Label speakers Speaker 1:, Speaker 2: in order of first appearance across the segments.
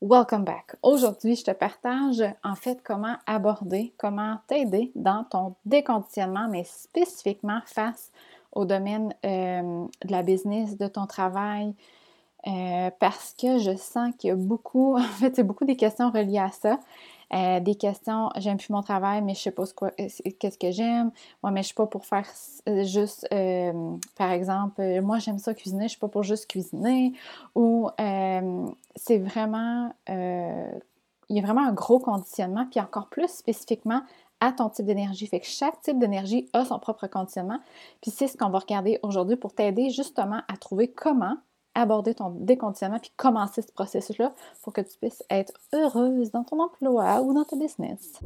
Speaker 1: Welcome back. Aujourd'hui, je te partage en fait comment aborder, comment t'aider dans ton déconditionnement, mais spécifiquement face au domaine euh, de la business, de ton travail, euh, parce que je sens qu'il y a beaucoup, en fait, c'est beaucoup des questions reliées à ça. Euh, des questions, j'aime plus mon travail, mais je sais pas euh, qu'est-ce que j'aime. Moi, mais je suis pas pour faire euh, juste, par exemple, moi j'aime ça cuisiner, je suis pas pour juste cuisiner. Ou c'est vraiment, il y a vraiment un gros conditionnement, puis encore plus spécifiquement à ton type d'énergie. Fait que chaque type d'énergie a son propre conditionnement. Puis c'est ce qu'on va regarder aujourd'hui pour t'aider justement à trouver comment aborder ton déconditionnement puis commencer ce processus-là pour que tu puisses être heureuse dans ton emploi ou dans ta business.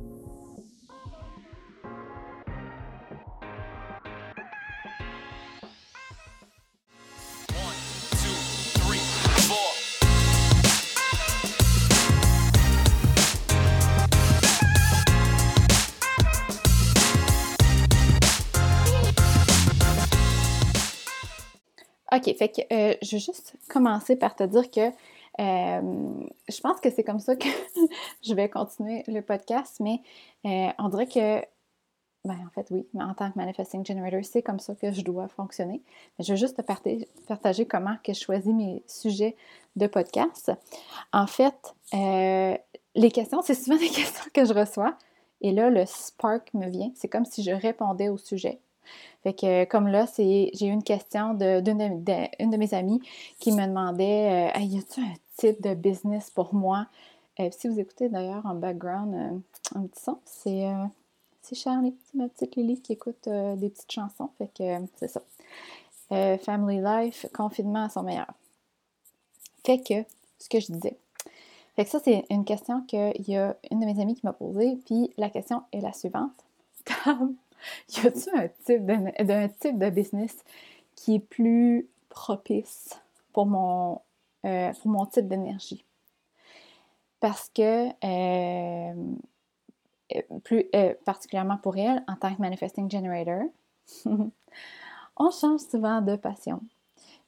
Speaker 1: OK, fait que euh, je vais juste commencer par te dire que euh, je pense que c'est comme ça que je vais continuer le podcast, mais euh, on dirait que, ben en fait oui, mais en tant que Manifesting Generator, c'est comme ça que je dois fonctionner. Je vais juste te partager, partager comment que je choisis mes sujets de podcast. En fait, les questions, c'est souvent des questions que je reçois. Et là, le spark me vient. C'est comme si je répondais au sujet. Fait que comme là, c'est j'ai eu une question d'une de, de, mes amies qui me demandait euh, Y a-t-il un type de business pour moi? Euh, si vous écoutez d'ailleurs en background euh, un petit son, c'est c'est Charlie, ma petite Lily qui écoute des petites chansons. Fait que c'est ça. family life, confinement à son meilleur. Fait que, ce que je disais. Fait que ça, c'est une question qu'il y a une de mes amies qui m'a posée. Puis la question est la suivante. y a-t-il un type de, type de business qui est plus propice pour mon, euh, pour mon type d'énergie? Parce que, euh, plus euh, particulièrement pour elle, en tant que manifesting generator, on change souvent de passion.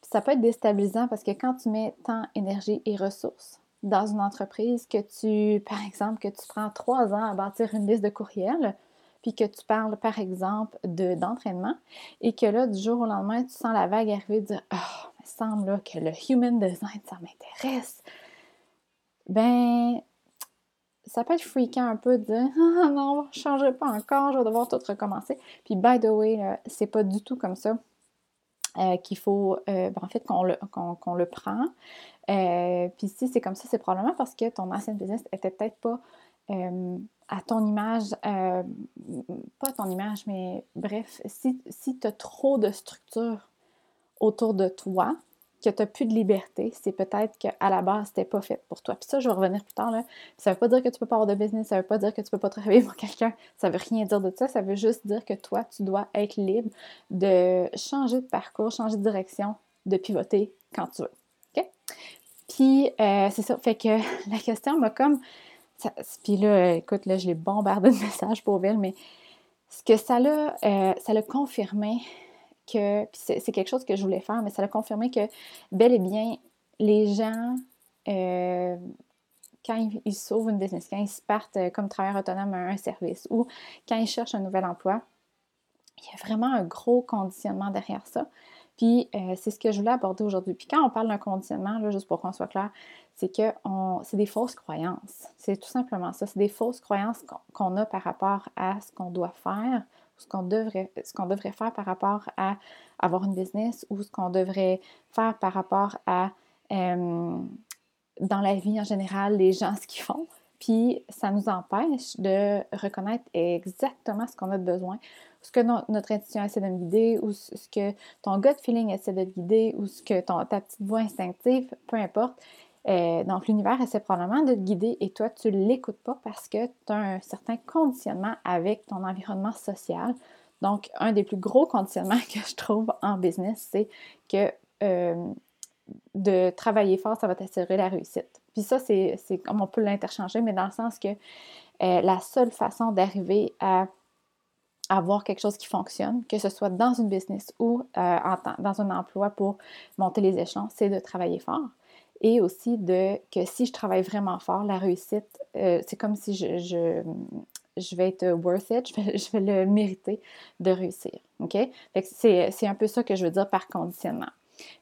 Speaker 1: ça peut être déstabilisant parce que quand tu mets temps, énergie et ressources dans une entreprise, que tu, par exemple, que tu prends trois ans à bâtir une liste de courriels, puis que tu parles, par exemple, d'entraînement, et que là, du jour au lendemain, tu sens la vague arriver de dire Ah, il me semble là, que le human design, ça m'intéresse. Ben, ça peut être fréquent un peu de dire Ah non, je ne changerai pas encore, je vais devoir tout recommencer. Puis, by the way, c'est pas du tout comme ça. Euh, qu'il faut, euh, ben, en fait, qu'on le, le, prend. Euh, puis si c'est comme ça, c'est probablement parce que ton ancienne business était peut-être pas à ton image, euh, pas ton image, mais bref, si, si tu as trop de structure autour de toi, que tu n'as plus de liberté, c'est peut-être qu'à la base, c'était pas fait pour toi. Puis ça, je vais revenir plus tard. Là. Ça ne veut pas dire que tu peux pas avoir de business, ça ne veut pas dire que tu ne peux pas travailler pour quelqu'un, ça ne veut rien dire de ça, ça veut juste dire que toi, tu dois être libre de changer de parcours, changer de direction, de pivoter quand tu veux. OK? Puis, euh, c'est ça. Fait que la question m'a comme puis là, écoute, là, je l'ai bombardé de messages pour elle, mais ce que ça l'a, euh, ça l'a confirmé que, c'est, quelque chose que je voulais faire, mais ça l'a confirmé que bel et bien, les gens, euh, quand ils, sauvent une business, quand ils partent euh, comme travailleur autonome à un service ou quand ils cherchent un nouvel emploi, il y a vraiment un gros conditionnement derrière ça. Puis euh, c'est ce que je voulais aborder aujourd'hui. Puis quand on parle d'un conditionnement, là, juste pour qu'on soit clair, c'est que c'est des fausses croyances. C'est tout simplement ça. C'est des fausses croyances qu'on a par rapport à ce qu'on doit faire, ce qu'on devrait, ce qu'on devrait faire par rapport à avoir une business ou ce qu'on devrait faire par rapport à euh, dans la vie en général, les gens ce qu'ils font. Puis ça nous empêche de reconnaître exactement ce qu'on a besoin, ce que notre intuition essaie de me guider, ou ce que ton gut feeling essaie de te guider, ou ce que ta petite voix instinctive, peu importe. Euh, donc, l'univers essaie probablement de te guider et toi, tu ne l'écoutes pas parce que tu as un certain conditionnement avec ton environnement social. Donc, un des plus gros conditionnements que je trouve en business, c'est que euh, de travailler fort, ça va t'assurer la réussite. Puis ça, c'est comme on peut l'interchanger, mais dans le sens que euh, la seule façon d'arriver à avoir quelque chose qui fonctionne, que ce soit dans une business ou euh, dans un emploi pour monter les échelons, c'est de travailler fort. et aussi de que si je travaille vraiment fort, la réussite, euh, c'est comme si je, vais être worth it, je vais, je vais, le mériter de réussir. OK? c'est un peu ça que je veux dire par conditionnement.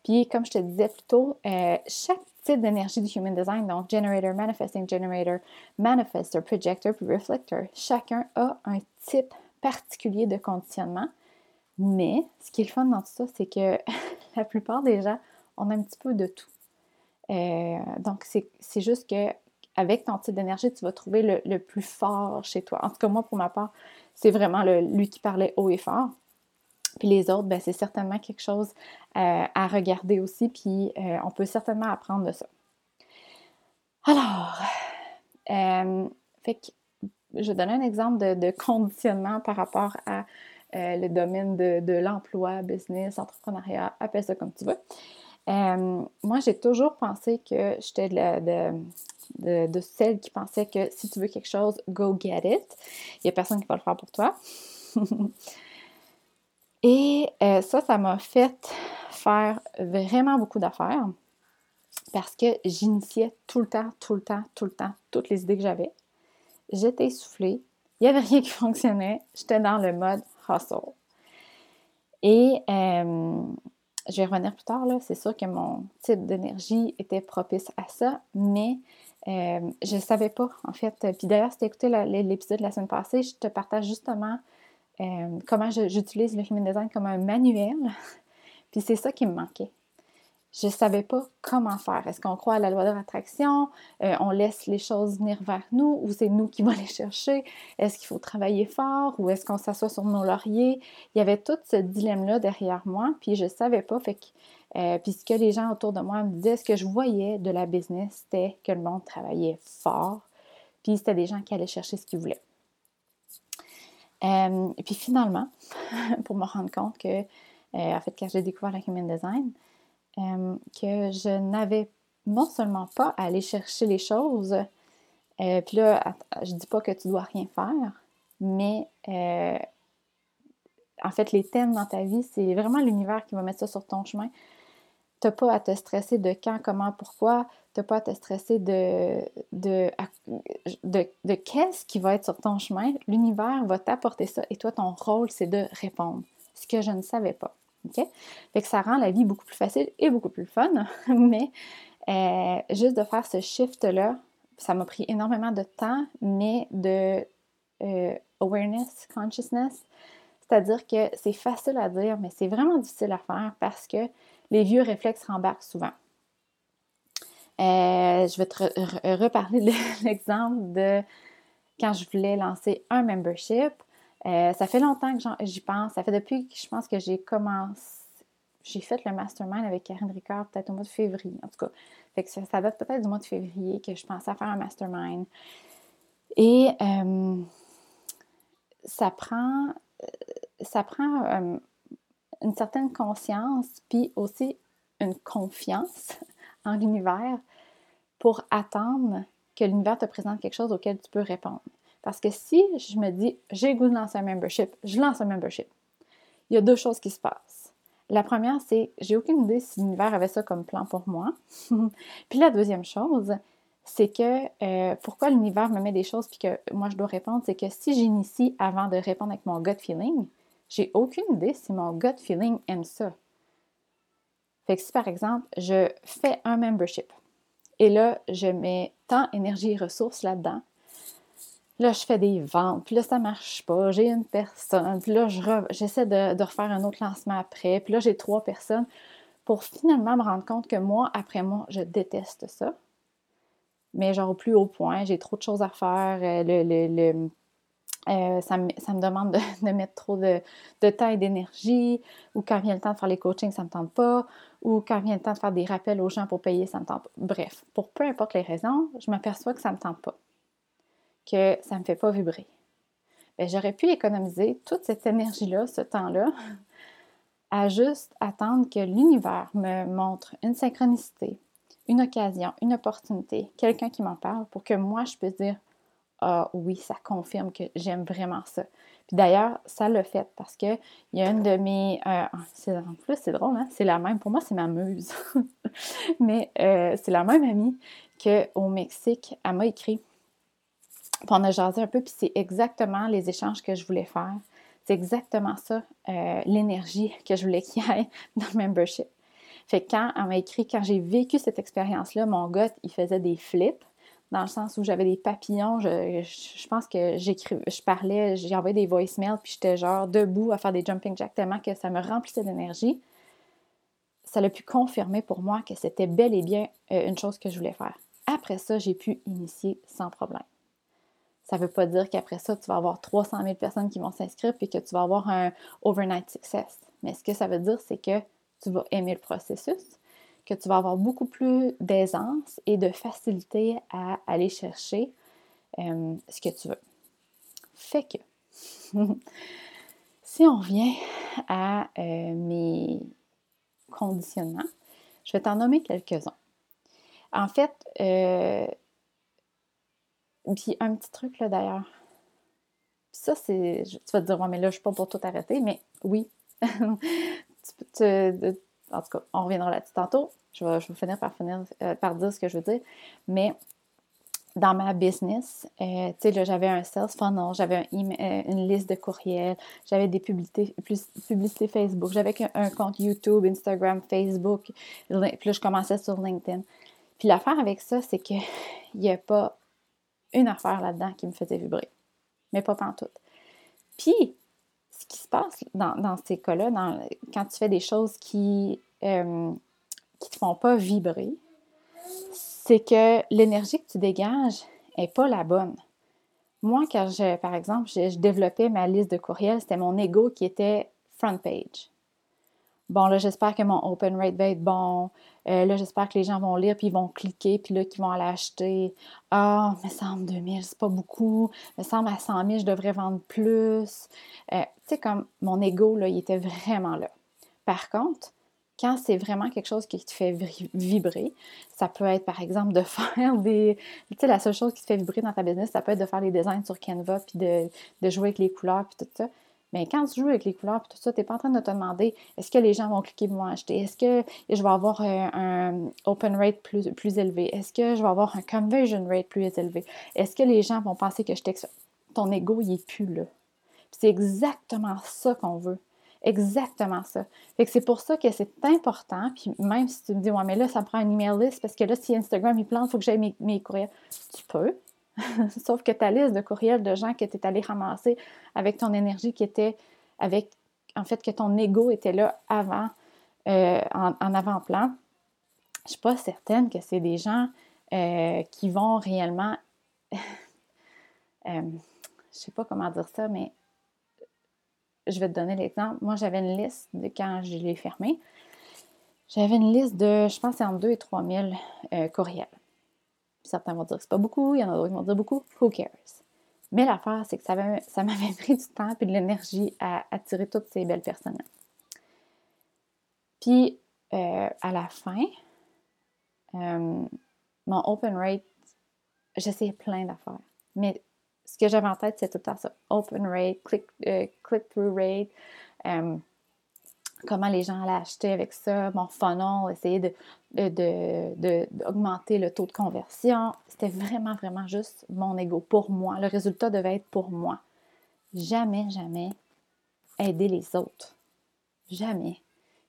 Speaker 1: Puis, comme je te disais plus tôt, euh, chaque type d'énergie du Human Design, donc Generator, Manifesting Generator, Manifester, Projector, puis Reflector, chacun a un type particulier de conditionnement. Mais ce qui est le fun dans tout ça, c'est que la plupart des gens, ont un petit peu de tout. Euh, donc, c'est juste que avec ton type d'énergie, tu vas trouver le, plus fort chez toi. En tout cas, moi, pour ma part, c'est vraiment lui qui parlait haut et fort. Puis les autres, ben, c'est certainement quelque chose euh, à regarder aussi, puis euh, on peut certainement apprendre de ça. Alors, fait que je vais donner un exemple de, conditionnement par rapport à le domaine de, l'emploi, business, entrepreneuriat, appelle ça comme tu veux. Euh, moi, j'ai toujours pensé que j'étais de, celle qui pensait que si tu veux quelque chose, go get it. Il n'y a personne qui va le faire pour toi. Et euh, ça, ça m'a fait faire vraiment beaucoup d'affaires parce que j'initiais tout le temps, tout le temps, tout le temps, toutes les idées que j'avais. J'étais essoufflée, il n'y avait rien qui fonctionnait, j'étais dans le mode hustle. Et euh, je vais revenir plus tard, c'est sûr que mon type d'énergie était propice à ça, mais euh, je ne savais pas, en fait. Puis d'ailleurs, si tu écouté l'épisode de la semaine passée, je te partage justement euh, comment j'utilise le Human Design comme un manuel. Puis c'est ça qui me manquait je ne savais pas comment faire. Est-ce qu'on croit à la loi de l'attraction? Euh, on laisse les choses venir vers nous ou c'est nous qui allons les chercher? Est-ce qu'il faut travailler fort ou est-ce qu'on s'assoit sur nos lauriers? Il y avait tout ce dilemme-là derrière moi, puis je ne savais pas. Fait euh, puis ce que les gens autour de moi me disaient, ce que je voyais de la business, c'était que le monde travaillait fort, puis c'était des gens qui allaient chercher ce qu'ils voulaient. Euh, et puis finalement, pour me rendre compte que, en fait, quand j'ai découvert la Human Design, euh, que je n'avais non seulement pas à aller chercher les choses, euh, puis là, je dis pas que tu dois rien faire, mais euh, en fait, les thèmes dans ta vie, c'est vraiment l'univers qui va mettre ça sur ton chemin. Tu n'as pas à te stresser de quand, comment, pourquoi. Tu n'as pas à te stresser de, de, de qu'est-ce qui va être sur ton chemin. L'univers va t'apporter ça et toi, ton rôle, c'est de répondre. Ce que je ne savais pas. Fait que ça rend la vie beaucoup plus facile et beaucoup plus fun, mais euh, juste de faire ce shift-là, ça m'a pris énormément de temps, mais de euh, awareness, consciousness, c'est-à-dire que c'est facile à dire, mais c'est vraiment difficile à faire parce que les vieux réflexes rembarquent souvent. Euh, je vais te reparler de l'exemple de quand je voulais lancer un membership. Euh, ça fait longtemps que j'y pense. Ça fait depuis que je pense que j'ai commencé. J'ai fait le mastermind avec Karine Ricard peut-être au mois de février. En tout cas, ça, date peut-être du mois de février que je pensais à faire un mastermind. Et euh, ça prend, euh, ça prend une certaine conscience, puis aussi une confiance en l'univers pour attendre que l'univers te présente quelque chose auquel tu peux répondre. Parce que si je me dis, j'ai goût de lancer un membership, je lance un membership, il y a deux choses qui se passent. La première, c'est, j'ai aucune idée si l'univers avait ça comme plan pour moi. puis la deuxième chose, c'est que euh, pourquoi l'univers me met des choses puis que moi je dois répondre, c'est que si j'initie avant de répondre avec mon gut feeling, j'ai aucune idée si mon gut feeling aime ça. Fait que si par exemple, je fais un membership et là, je mets tant énergie et ressources là-dedans, Là, je fais des ventes, puis là, ça marche pas. J'ai une personne, puis là, j'essaie de, de, refaire un autre lancement après, puis là, j'ai trois personnes pour finalement me rendre compte que moi, après moi, je déteste ça. Mais genre au plus haut point, j'ai trop de choses à faire. Euh, le, euh, ça, me, demande de, mettre trop de, de temps et d'énergie, ou quand vient le temps de faire les coachings, ça ne me tente pas, ou quand vient le temps de faire des rappels aux gens pour payer, ça me tente pas. Bref, pour peu importe les raisons, je m'aperçois que ça ne me tente pas que ça ne me fait pas vibrer. Ben, j'aurais pu économiser toute cette énergie-là, ce temps-là, à juste attendre que l'univers me montre une synchronicité, une occasion, une opportunité, quelqu'un qui m'en parle pour que moi je puisse dire Ah oui, ça confirme que j'aime vraiment ça. Puis d'ailleurs, ça l'a fait parce que il y a une de mes. Euh, en plus, c'est drôle, hein? C'est la même. Pour moi, c'est ma muse. Mais euh, c'est la même amie qu'au Mexique, elle m'a écrit. Puis on a jasé un peu, puis c'est exactement les échanges que je voulais faire. C'est exactement ça, euh, l'énergie que je voulais qu'il y ait dans le membership. Fait que quand elle m'a écrit, quand j'ai vécu cette expérience-là, mon gars, il faisait des flips dans le sens où j'avais des papillons. Je, pense que j'écrivais, je parlais, j'ai envoyé des voicemails, puis j'étais genre debout à faire des jumping jacks tellement que ça me remplissait d'énergie. Ça l'a pu confirmer pour moi que c'était bel et bien euh, une chose que je voulais faire. Après ça, j'ai pu initier sans problème. Ça ne veut pas dire qu'après ça, tu vas avoir 300 000 personnes qui vont s'inscrire puis que tu vas avoir un overnight success. Mais ce que ça veut dire, c'est que tu vas aimer le processus, que tu vas avoir beaucoup plus d'aisance et de facilité à aller chercher euh, ce que tu veux. Fait que, si on revient à euh, mes conditionnements, je vais t'en nommer quelques-uns. En fait, euh, puis un petit truc là d'ailleurs. Ça, c'est. Tu vas te dire, ouais, mais là, je suis pas pour tout arrêter, mais oui. en tout cas, on reviendra là-dessus tantôt. Je vais, finir par, finir euh, par dire ce que je veux dire. Mais dans ma business, euh, tu sais, là, j'avais un sales funnel, j'avais euh, une liste de courriels, j'avais des publicités, publicités Facebook, j'avais un, compte YouTube, Instagram, Facebook, puis là, je commençais sur LinkedIn. Puis l'affaire avec ça, c'est qu'il n'y a pas une affaire là-dedans qui me faisait vibrer, mais pas tout. Puis, ce qui se passe dans, ces cas-là, quand tu fais des choses qui ne te font pas vibrer, c'est que l'énergie que tu dégages n'est pas la bonne. Moi, quand je, par exemple, je, développais ma liste de courriels, c'était mon ego qui était front page. Bon, là, j'espère que mon open rate va être bon. Euh, là, j'espère que les gens vont lire, puis ils vont cliquer, puis là, qu'ils vont aller acheter. Ah, me semble 2000, c'est pas beaucoup. Me semble à 100 000, je devrais vendre plus. Euh, tu sais, comme mon ego, là, il était vraiment là. Par contre, quand c'est vraiment quelque chose qui te fait vibrer, ça peut être par exemple de faire des. Tu sais, la seule chose qui te fait vibrer dans ta business, ça peut être de faire des designs sur Canva, puis de, de jouer avec les couleurs, puis tout ça. Mais quand tu joues avec les couleurs et tout ça, tu n'es pas en train de te demander est-ce que les gens vont cliquer pour acheter? Est-ce que je vais avoir un, open rate plus, plus élevé? Est-ce que je vais avoir un conversion rate plus élevé? Est-ce que les gens vont penser que je t'exploite? Ton ego, il est plus là. C'est exactement ça qu'on veut. Exactement ça. Fait que c'est pour ça que c'est important. Puis même si tu me dis, ouais, mais là, ça me prend un email list parce que là, si Instagram il plante, il faut que j'aille mes, mes courriels. Tu peux. Sauf que ta liste de courriels de gens que tu es allé ramasser avec ton énergie qui était avec, en fait, que ton ego était là avant, euh, en, avant-plan, je ne suis pas certaine que c'est des gens euh, qui vont réellement. euh, je ne sais pas comment dire ça, mais je vais te donner l'exemple. Moi, j'avais une liste de quand je l'ai fermé. J'avais une liste de, je pense, entre 2 et 3 000 euh, certains vont dire que c'est pas beaucoup, il y en a d'autres qui vont dire beaucoup. Who cares? Mais l'affaire, c'est que ça, m'avait pris du temps et de l'énergie à attirer toutes ces belles personnes-là. Puis, euh, à la fin, euh, mon open rate, j'essayais plein d'affaires. Mais ce que j'avais en tête, c'est tout le temps ça. Open rate, euh, click-through rate, comment les gens allaient acheter avec ça, mon funnel, essayer d'augmenter le taux de conversion. C'était vraiment, vraiment juste mon ego pour moi. Le résultat devait être pour moi. Jamais, jamais aider les autres. Jamais.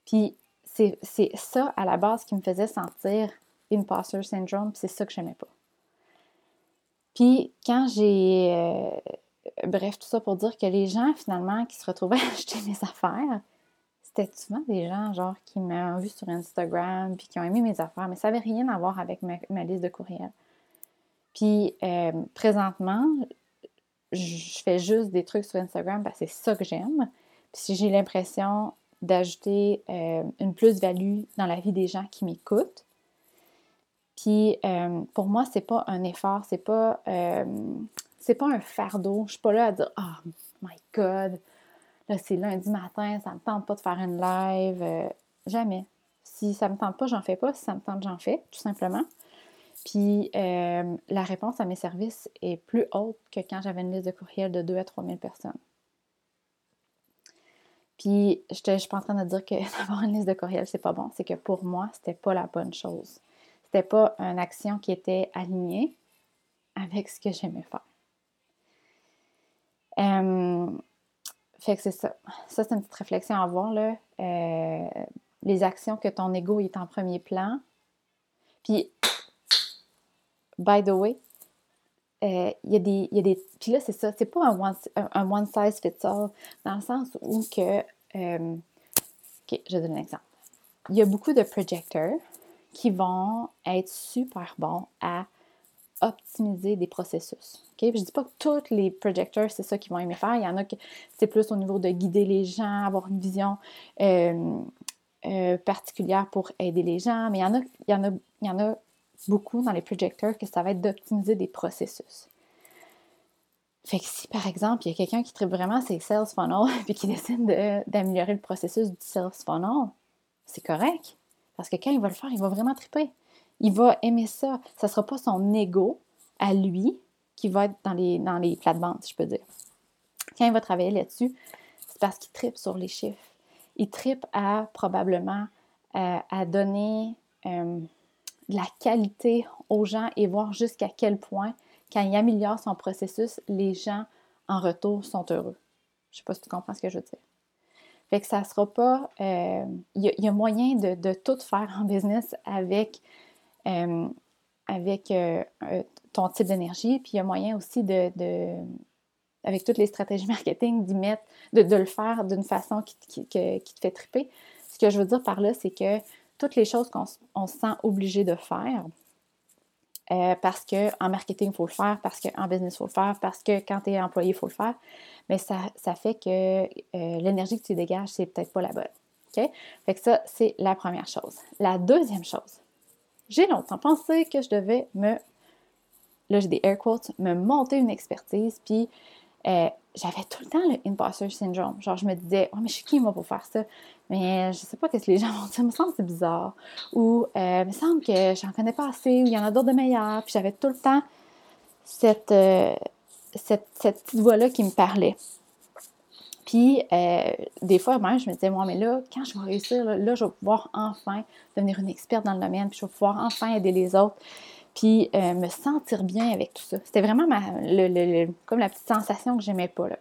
Speaker 1: Puis c'est ça à la base qui me faisait sentir imposter syndrome, c'est ça que j'aimais pas. Puis quand j'ai. Euh, bref, tout ça pour dire que les gens finalement qui se retrouvaient à acheter mes affaires, c'était souvent des gens genre qui m'ont vu sur Instagram puis qui ont aimé mes affaires, mais ça n'avait rien à voir avec ma, liste de courriels. Puis euh, présentement, je fais juste des trucs sur Instagram parce que c'est ça que j'aime. Puis si j'ai l'impression d'ajouter euh, une plus-value dans la vie des gens qui m'écoutent. Puis euh, pour moi, c'est pas un effort, c'est pas c'est pas un fardeau. Je suis pas là à dire Oh my God, Là, c'est lundi matin, ça ne me tente pas de faire une live. Euh, jamais. Si ça me tente pas, j'en fais pas. Si ça me tente, j'en fais, tout simplement. Puis euh, la réponse à mes services est plus haute que quand j'avais une liste de courriels de 2 à 3 000 personnes. Puis, je ne suis pas en train de dire que d'avoir une liste de courriels, c'est pas bon. C'est que pour moi, c'était pas la bonne chose. C'était pas une action qui était alignée avec ce que j'aimais faire. Euh, fait que c'est ça. Ça, c'est une petite réflexion à avoir, là. Euh, les actions que ton ego est en premier plan. Puis, by the way, euh, il y, a des, y a des. Puis là, c'est ça, c'est pas un one, un one, size fits all, dans le sens où que. Euh, ok, je vais donner un exemple. Il y a beaucoup de projecteurs qui vont être super bons à optimiser des processus. Je ne dis pas que tous les projecteurs, c'est ça qu'ils vont aimer faire. Il y en a qui c'est plus au niveau de guider les gens, avoir une vision euh, particulière pour aider les gens, mais il y en a, il y en a, il y en a beaucoup dans les projecteurs que ça va être d'optimiser des processus. Fait que si, par exemple, il y a quelqu'un qui tripe vraiment ses sales funnels puis qui décide d'améliorer le processus du sales funnel, c'est correct. Parce que quand il va le faire, il va vraiment triper. Il va aimer ça. Ce ne sera pas son ego à lui qui va être dans les, dans les plates-bandes, si je peux dire. Quand il va travailler là-dessus, c'est parce qu'il tripe sur les chiffres. Il tripe à probablement euh, à donner euh, de la qualité aux gens et voir jusqu'à quel point, quand il améliore son processus, les gens en retour sont heureux. Je ne sais pas si tu comprends ce que je veux dire. Fait que ça sera pas. Euh, il y, a moyen de, tout faire en business avec, euh, avec euh, ton type d'énergie, puis il y a moyen aussi de, avec toutes les stratégies marketing, d'y mettre, de, le faire d'une façon qui, te fait triper. Ce que je veux dire par là, c'est que toutes les choses qu'on se sent obligé de faire. Euh, parce qu'en marketing, il faut le faire, parce qu'en business, il faut le faire, parce que quand tu es employé, il faut le faire. Mais ça, ça fait que euh, l'énergie que tu dégages, c'est peut-être pas la bonne. OK? Fait que ça, c'est la première chose. La deuxième chose, j'ai longtemps pensé que je devais me, là j'ai des air quotes, me monter une expertise, puis euh, j'avais tout le temps le imposter syndrome. Genre, je me disais, oh, mais je suis qui, moi, pour faire ça? Mais je sais pas qu'est-ce que les gens vont dire. Me semble que c'est bizarre. Ou, euh, il me semble que j'en connais pas assez, ou il y en a d'autres de meilleurs. Puis j'avais tout le temps cette, euh, cette, petite voix-là qui me parlait. Puis, euh, des fois, même, je me disais, moi, mais là, quand je vais réussir, là, je vais pouvoir enfin devenir une experte dans le domaine, puis je vais pouvoir enfin aider les autres puis euh, me sentir bien avec tout ça. C'était vraiment ma, le, comme la petite sensation que j'aimais pas. Là.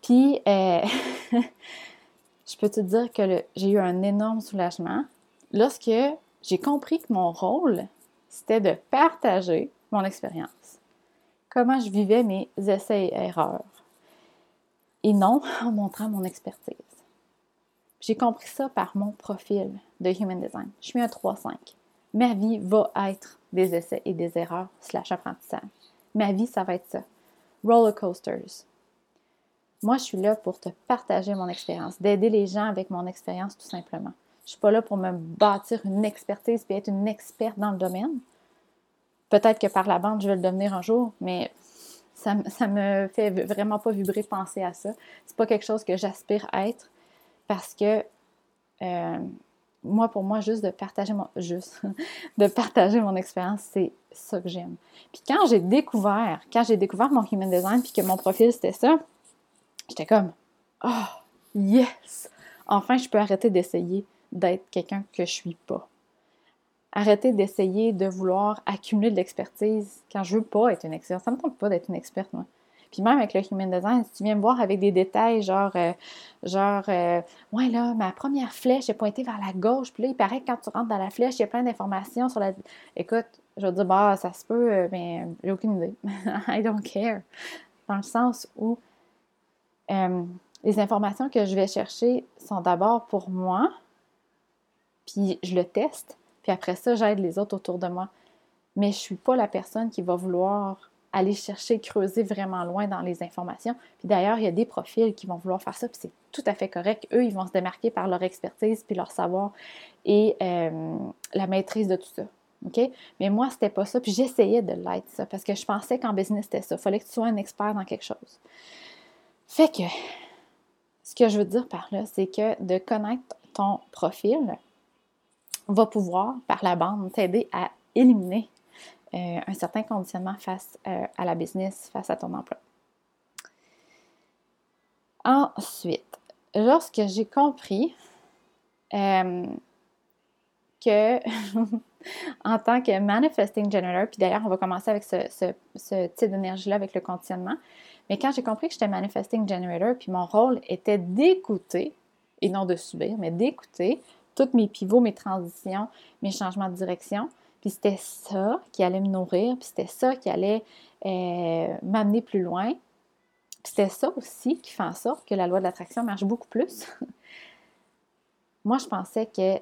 Speaker 1: Puis, euh, je peux te dire que j'ai eu un énorme soulagement lorsque j'ai compris que mon rôle, c'était de partager mon expérience. Comment je vivais mes essais et erreurs. Et non en montrant mon expertise. J'ai compris ça par mon profil de Human Design. Je suis un 3-5 ma vie va être des essais et des erreurs slash apprentissage. Ma vie, ça va être ça. Roller coasters. Moi, je suis là pour te partager mon expérience, d'aider les gens avec mon expérience tout simplement. Je ne suis pas là pour me bâtir une expertise et être une experte dans le domaine. Peut-être que par la bande, je vais le devenir un jour, mais ça, me fait vraiment pas vibrer penser à ça. C'est pas quelque chose que j'aspire à être parce que euh, moi, pour moi, juste de partager mon, juste, de partager mon expérience, c'est ça que j'aime. Puis quand j'ai découvert, quand j'ai découvert mon human design, puis que mon profil c'était ça, j'étais comme, oh, yes! Enfin, je peux arrêter d'essayer d'être quelqu'un que je suis pas. Arrêter d'essayer de vouloir accumuler de l'expertise quand je veux pas être une experte. Ça me tente pas d'être une experte, moi. Puis même avec le human design, si tu viens me voir avec des détails, genre, euh, genre, euh, ouais, là, ma première flèche est pointée vers la gauche, puis là, il paraît que quand tu rentres dans la flèche, il y a plein d'informations sur la. Écoute, je vais te dire, bah, ça se peut, euh, mais j'ai aucune idée. I don't care. Dans le sens où les informations que je vais chercher sont d'abord pour moi, puis je le teste, puis après ça, j'aide les autres autour de moi. Mais je ne suis pas la personne qui va vouloir aller chercher, creuser vraiment loin dans les informations. Puis d'ailleurs, il y a des profils qui vont vouloir faire ça, puis c'est tout à fait correct. Eux, ils vont se démarquer par leur expertise, puis leur savoir et euh, la maîtrise de tout ça. OK? Mais moi, c'était pas ça, puis j'essayais de l'être, ça, parce que je pensais qu'en business, c'était ça. Il fallait que tu sois un expert dans quelque chose. Fait que, ce que je veux dire par là, c'est que de connaître ton profil va pouvoir, par la bande, t'aider à éliminer euh, un certain conditionnement face euh, à la business, face à ton emploi. Ensuite, lorsque j'ai compris euh, que en tant que manifesting generator, puis d'ailleurs, on va commencer avec ce, ce type d'énergie-là, avec le conditionnement. Mais quand j'ai compris que j'étais manifesting generator, puis mon rôle était d'écouter, et non de subir, mais d'écouter tous mes pivots, mes transitions, mes changements de direction. Puis c'était ça qui allait me nourrir, puis c'était ça qui allait euh, m'amener plus loin. Puis c'était ça aussi qui fait en sorte que la loi de l'attraction marche beaucoup plus. Moi, je pensais que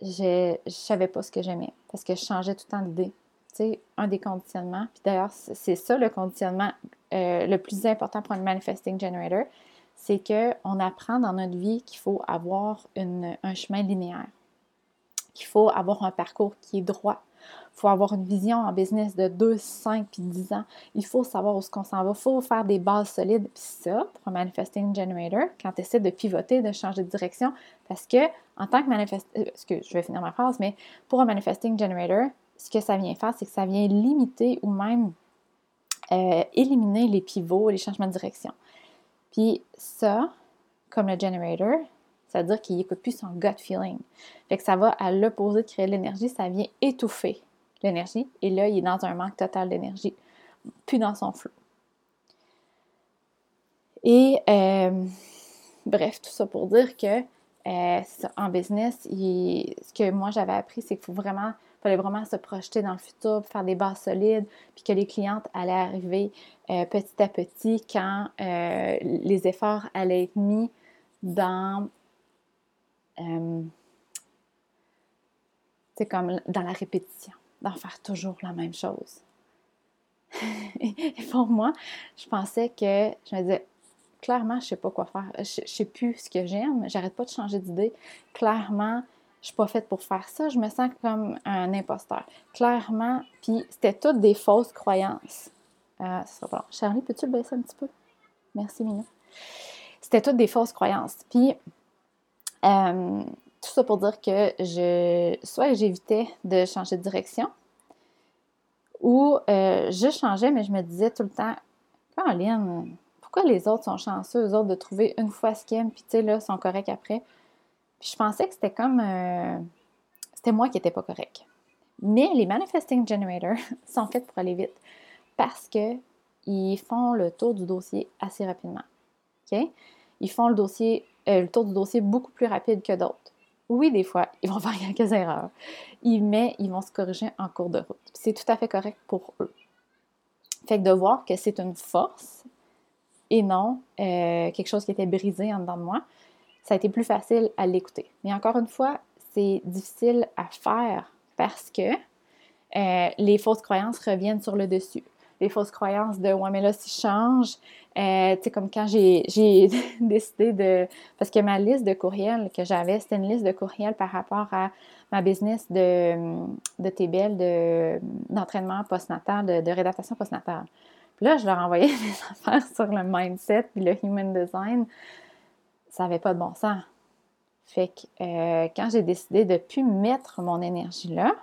Speaker 1: je ne savais pas ce que j'aimais parce que je changeais tout le temps d'idée. Sais, un des conditionnements, puis d'ailleurs, c'est ça le conditionnement euh, le plus important pour un manifesting generator, c'est qu'on apprend dans notre vie qu'il faut avoir un chemin linéaire, qu'il faut avoir un parcours qui est droit. Il faut avoir une vision en business de 2, 5 puis 10 ans. Il faut savoir où ce qu'on s'en va. Il faut faire des bases solides. Puis ça, pour un manifesting generator, quand tu essaies de pivoter, de changer de direction, parce que en tant que manifesting, euh, je vais finir ma phrase, mais pour un manifesting generator, ce que ça vient faire, c'est que ça vient limiter ou même euh, éliminer les pivots, les changements de direction. Puis ça, comme le generator, ça veut dire qu'il n'écoute plus son gut feeling. Fait que ça va à l'opposé de créer l'énergie, ça vient étouffer l'énergie. Et là, il est dans un manque total d'énergie, plus dans son flot. Et euh, bref, tout ça pour dire que euh, en business, ce que moi j'avais appris, c'est qu'il faut vraiment il fallait vraiment se projeter dans le futur, faire des bases solides, puis que les clientes allaient arriver euh, petit à petit quand euh, les efforts allaient être mis dans, euh, comme dans la répétition, d'en faire toujours la même chose. Et pour moi, je pensais que, je me disais, clairement, je sais pas quoi faire. Je ne sais plus ce que j'aime. J'arrête pas de changer d'idée. Clairement, je suis pas faite pour faire ça, je me sens comme un imposteur. Clairement, puis c'était toutes des fausses croyances. Euh, Charlie, peux-tu le baisser un petit peu? Merci, Mina. C'était toutes des fausses croyances. Puis, euh, tout ça pour dire que je, soit j'évitais de changer de direction, ou euh, je changeais, mais je me disais tout le temps, Caroline, pourquoi les autres sont chanceux, eux autres, de trouver une fois ce qu'ils aiment, puis tu sais, là, sont corrects après? Puis je pensais que c'était comme. Euh, c'était moi qui n'étais pas correct. Mais les manifesting generators sont faits pour aller vite parce qu'ils font le tour du dossier assez rapidement. OK? Ils font le dossier, euh, le tour du dossier beaucoup plus rapide que d'autres. Oui, des fois, ils vont faire quelques erreurs, mais ils vont se corriger en cours de route. C'est tout à fait correct pour eux. Fait que de voir que c'est une force et non euh, quelque chose qui était brisé en dedans de moi, ça a été plus facile à l'écouter. Mais encore une fois, c'est difficile à faire parce que euh, les fausses croyances reviennent sur le dessus. Les fausses croyances de Ouais, mais là, si je change, euh, tu sais, comme quand j'ai décidé de. Parce que ma liste de courriels que j'avais, c'était une liste de courriels par rapport à ma business de, de d'entraînement postnatal, de, de rédactation postnatale. Puis là, je leur envoyais des affaires sur le mindset puis le human design ça n'avait pas de bon sens. Fait que euh, quand j'ai décidé de ne plus mettre mon énergie là,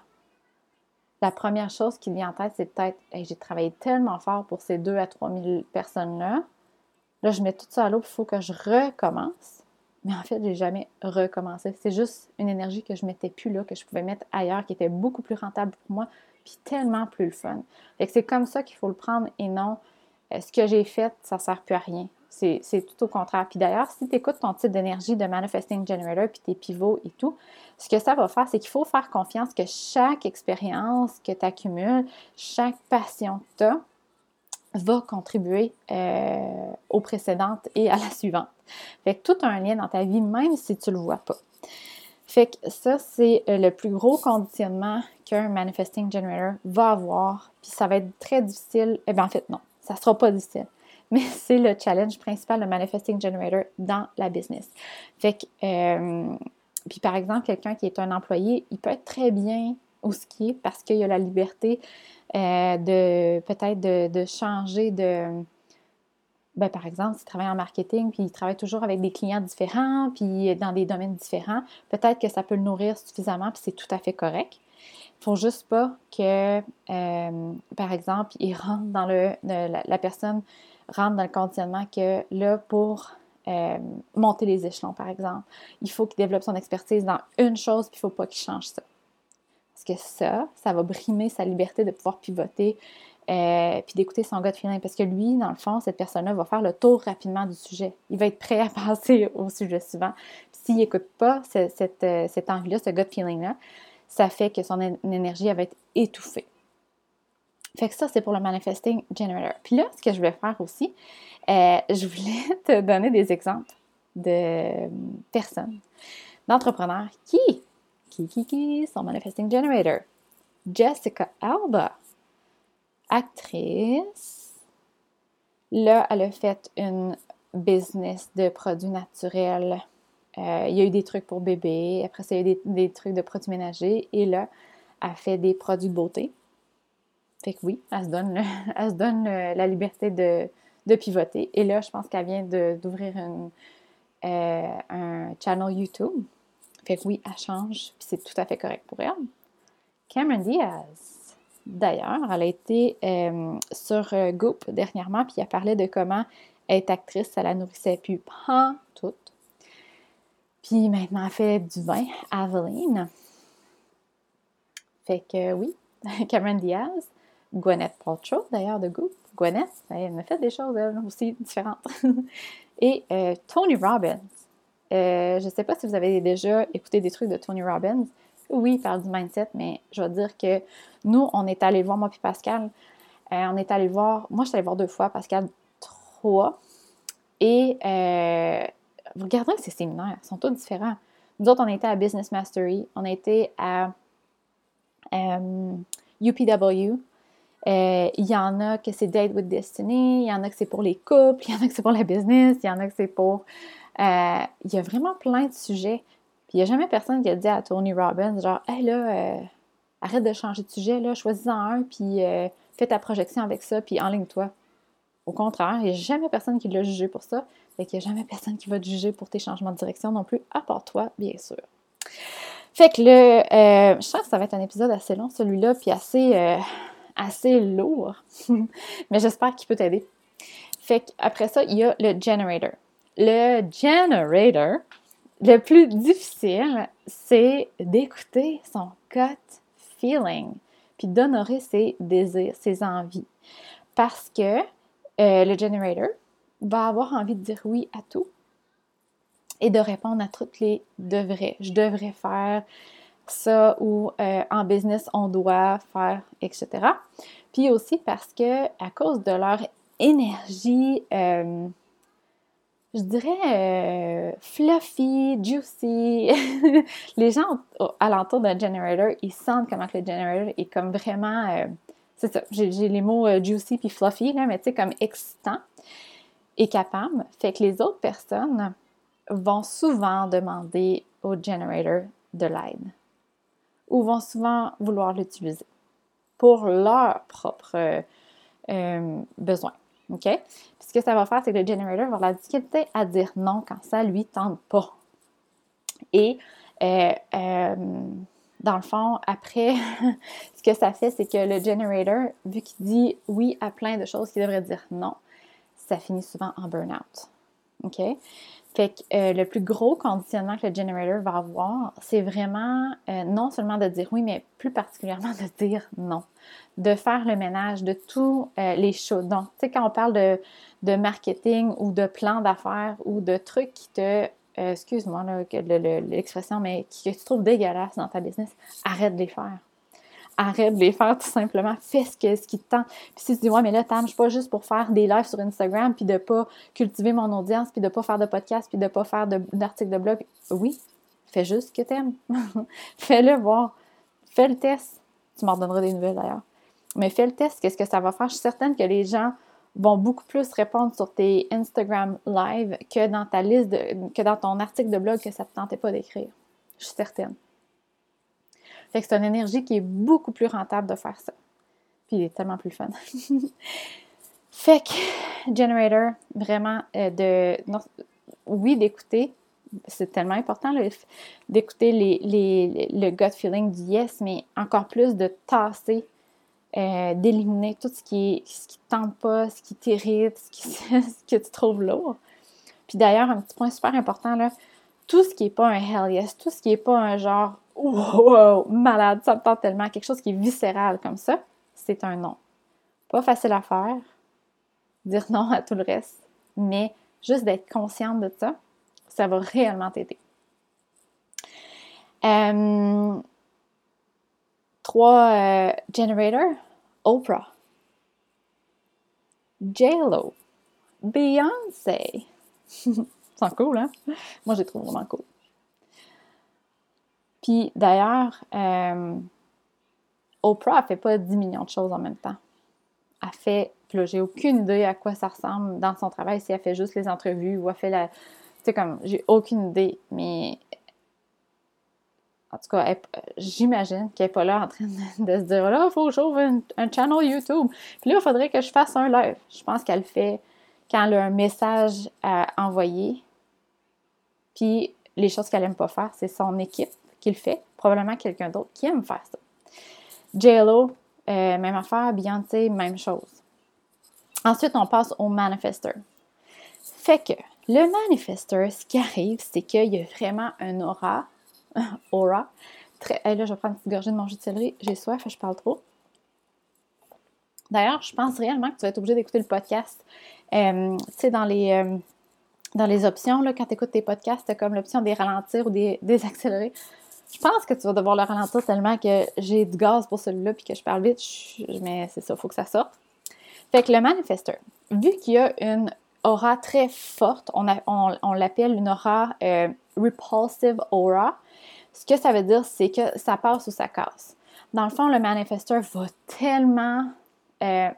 Speaker 1: la première chose qui vient en tête, c'est peut-être j'ai travaillé tellement fort pour ces 2 à 3 000 personnes-là. Là, je mets tout ça à l'eau, il faut que je recommence. Mais en fait, je n'ai jamais recommencé. C'est juste une énergie que je ne mettais plus là, que je pouvais mettre ailleurs, qui était beaucoup plus rentable pour moi, puis tellement plus fun. Fait que c'est comme ça qu'il faut le prendre et non euh, ce que j'ai fait, ça ne sert plus à rien. C'est tout au contraire. Puis d'ailleurs, si tu écoutes ton type d'énergie de Manifesting Generator, puis tes pivots et tout, ce que ça va faire, c'est qu'il faut faire confiance que chaque expérience que tu accumules, chaque passion que tu as, va contribuer euh, aux précédentes et à la suivante. Fait que tout un lien dans ta vie, même si tu ne le vois pas. Fait que ça, c'est euh, le plus gros conditionnement qu'un Manifesting Generator va avoir. Puis ça va être très difficile. Eh bien, en fait, non, ça ne sera pas difficile mais c'est le challenge principal de Manifesting Generator dans la business. Fait que, euh, puis par exemple, quelqu'un qui est un employé, il peut être très bien au ski parce qu'il a la liberté euh, de peut-être de, changer de. Ben, par exemple, s'il travaille en marketing, puis il travaille toujours avec des clients différents, puis dans des domaines différents, peut-être que ça peut le nourrir suffisamment, puis c'est tout à fait correct. Il ne faut juste pas que, euh, par exemple, il rentre dans le, la, personne rentre dans le conditionnement que là, pour euh, monter les échelons, par exemple. Il faut qu'il développe son expertise dans une chose, puis il ne faut pas qu'il change ça. Parce que ça, ça va brimer sa liberté de pouvoir pivoter, euh, puis d'écouter son gut feeling. Parce que lui, dans le fond, cette personne-là va faire le tour rapidement du sujet. Il va être prêt à passer au sujet suivant. S'il n'écoute pas cette, euh, cette, envie-là, ce gut feeling-là, ça fait que son énergie va être étouffée. Fait que ça, c'est pour le Manifesting Generator. Puis là, ce que je vais faire aussi, euh, je voulais te donner des exemples de personnes, d'entrepreneurs qui, qui, qui, qui sont Manifesting Generator. Jessica Alba, actrice. Là, elle a fait une business de produits naturels. Euh, il y a eu des trucs pour bébés. Après, ça, il y a eu des, trucs de produits ménagers. Et là, elle fait des produits de beauté. Fait que oui, elle se donne, elle se donne euh, la liberté de, pivoter. Et là, je pense qu'elle vient d'ouvrir euh, un channel YouTube. Fait que oui, elle change. Puis c'est tout à fait correct pour elle. Cameron Diaz. D'ailleurs, elle a été euh, sur Goop dernièrement, puis elle parlait de comment être actrice, ça la nourrissait plus pas tout. Puis maintenant, elle fait du vin, Aveline. Fait que oui, Cameron Diaz, Gwyneth Paltrow d'ailleurs de Goop. Gwyneth, elle m'a fait des choses aussi différentes. Et euh, Tony Robbins. je ne sais pas si vous avez déjà écouté des trucs de Tony Robbins. Oui, il parle du mindset, mais je vais dire que nous, on est allé voir, moi puis Pascal, euh, on est allé voir, moi je suis allée voir deux fois, Pascal trois. Et euh, regardez ces séminaires, ils sont tous différents. Nous autres, on était à Business Mastery, on était à UPW. Euh, il y en a que c'est Date with Destiny, il y en a que c'est pour les couples, il y en a que c'est pour la business, il y en a que c'est pour... il y a vraiment plein de sujets. Puis il n'y a jamais personne qui a dit à Tony Robbins, genre, hey là, arrête de changer de sujet, là, choisis-en un, puis euh, fais ta projection avec ça, puis enligne-toi. Au contraire, il n'y a jamais personne qui l'a jugé pour ça, et qu'il n'y a jamais personne qui va te juger pour tes changements de direction non plus, à part toi, bien sûr. Fait que le, euh, je sens que ça va être un épisode assez long, celui-là, puis assez, euh, assez lourd, mais j'espère qu'il peut t'aider. Fait qu'après ça, il y a le generator. Le generator, le plus difficile, c'est d'écouter son gut feeling, puis d'honorer ses désirs, ses envies. Parce que euh, le generator va avoir envie de dire oui à tout et de répondre à toutes les devrais. Je devrais faire ça ou euh, en business, on doit faire, etc. Puis aussi parce que à cause de leur énergie, euh, je dirais euh, fluffy, juicy. les gens alentour d'un generator, ils sentent comment le generator est comme vraiment. C'est ça, j'ai les mots juicy puis fluffy, là, mais tu sais, comme excitant et capable. Fait que les autres personnes vont souvent demander au generator de l'aide ou vont souvent vouloir l'utiliser pour leurs propres besoins. OK? Puis ce que ça va faire, c'est que le generator va la difficulté à dire non quand ça lui tente pas. Et euh, euh, dans le fond, après, ce que ça fait, c'est que le generator, vu qu'il dit oui à plein de choses qu'il devrait dire non, ça finit souvent en burn-out. OK? Fait que euh, le plus gros conditionnement que le generator va avoir, c'est vraiment non seulement de dire oui, mais plus particulièrement de dire non de faire le ménage de tous euh, les choses. Donc, tu sais, quand on parle de, marketing ou de plan d'affaires ou de trucs qui te, euh, excuse-moi l'expression, mais qui, que tu trouves dégueulasse dans ta business, arrête de les faire. Arrête de les faire tout simplement. Fais ce, que, ce qui te tente. Puis si tu dis, ouais, mais là, Tam, je suis pas juste pour faire des lives sur Instagram, puis de pas cultiver mon audience, puis de pas faire de podcast, puis de pas faire d'articles de, de blog. Oui, fais juste ce que t'aimes. Fais-le voir. Fais le test. Tu m'en donneras des nouvelles d'ailleurs. Mais fais le test, qu'est-ce que ça va faire? Je suis certaine que les gens vont beaucoup plus répondre sur tes Instagram Live que dans ta liste, que dans ton article de blog que ça ne te tentait pas d'écrire. Je suis certaine. Fait que c'est une énergie qui est beaucoup plus rentable de faire ça. Puis il est tellement plus fun. fait que, Generator, vraiment, euh, de, oui, d'écouter, c'est tellement important d'écouter les, le gut feeling du yes, mais encore plus de tasser euh, d'éliminer tout ce qui ce qui tente pas, ce qui t'irrite, ce, ce, que tu trouves lourd. Puis d'ailleurs, un petit point super important, tout ce qui n'est pas un hell yes, tout ce qui n'est pas un genre wow, malade, ça me tente tellement, quelque chose qui est viscéral comme ça, c'est un non. Pas facile à faire, dire non à tout le reste, mais juste d'être consciente de ça, ça va réellement t'aider. Euh, trois euh, Oprah, J-Lo, Beyoncé. C'est cool, hein? Moi, j'ai trouvé vraiment cool. Puis d'ailleurs, euh, Oprah, elle fait pas 10 millions de choses en même temps. Elle fait, puis là, j'ai aucune idée à quoi ça ressemble dans son travail, si elle fait juste les entrevues ou elle fait la. Tu sais, comme, j'ai aucune idée, mais. En tout cas, j'imagine qu'elle n'est pas là en train de, se dire là, il faut que j'ouvre un, channel YouTube. Puis là, il faudrait que je fasse un live. Je pense qu'elle fait quand elle a un message à envoyer. Puis les choses qu'elle n'aime pas faire, c'est son équipe le fait. Probablement quelqu'un d'autre qui aime faire ça. JLo, euh, même affaire. Beyoncé, même chose. Ensuite, on passe au manifester. Fait que le manifester, ce qui arrive, c'est qu'il y a vraiment un aura. aura. Là, je vais prendre une petite gorgée de mon jus de céleri. J'ai soif, je parle trop. D'ailleurs, je pense réellement que tu vas être obligé d'écouter le podcast. Euh, tu sais, dans les, euh, dans les options, là, quand tu écoutes tes podcasts, comme l'option des ralentir ou des, des accélérer. Je pense que tu vas devoir le ralentir tellement que j'ai du gaz pour celui-là puis que je parle vite, mais c'est ça, il faut que ça sorte. Fait que le manifesteur, vu qu'il y a une aura très forte, on, l'appelle une aura euh, repulsive aura. Ce que ça veut dire, c'est que ça passe ou ça casse. Dans le fond, le manifesteur va tellement. Euh,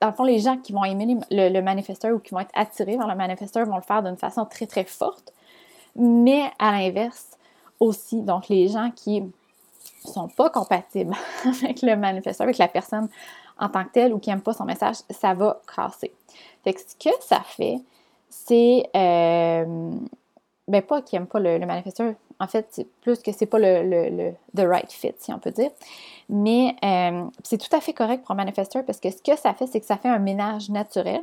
Speaker 1: dans le fond, les gens qui vont aimer le, le manifesteur ou qui vont être attirés vers le manifesteur vont le faire d'une façon très, très forte. Mais à l'inverse, aussi. Donc, les gens qui sont pas compatibles avec le manifesteur, avec la personne en tant que telle ou qui n'aiment pas son message, ça va casser. Fait que ce que ça fait, c'est euh, ben pas qu'ils n'aiment pas le, manifesteur. En fait, c'est plus que c'est pas le, le, the right fit, si on peut dire. Mais euh, c'est tout à fait correct pour un manifesteur parce que ce que ça fait, c'est que ça fait un ménage naturel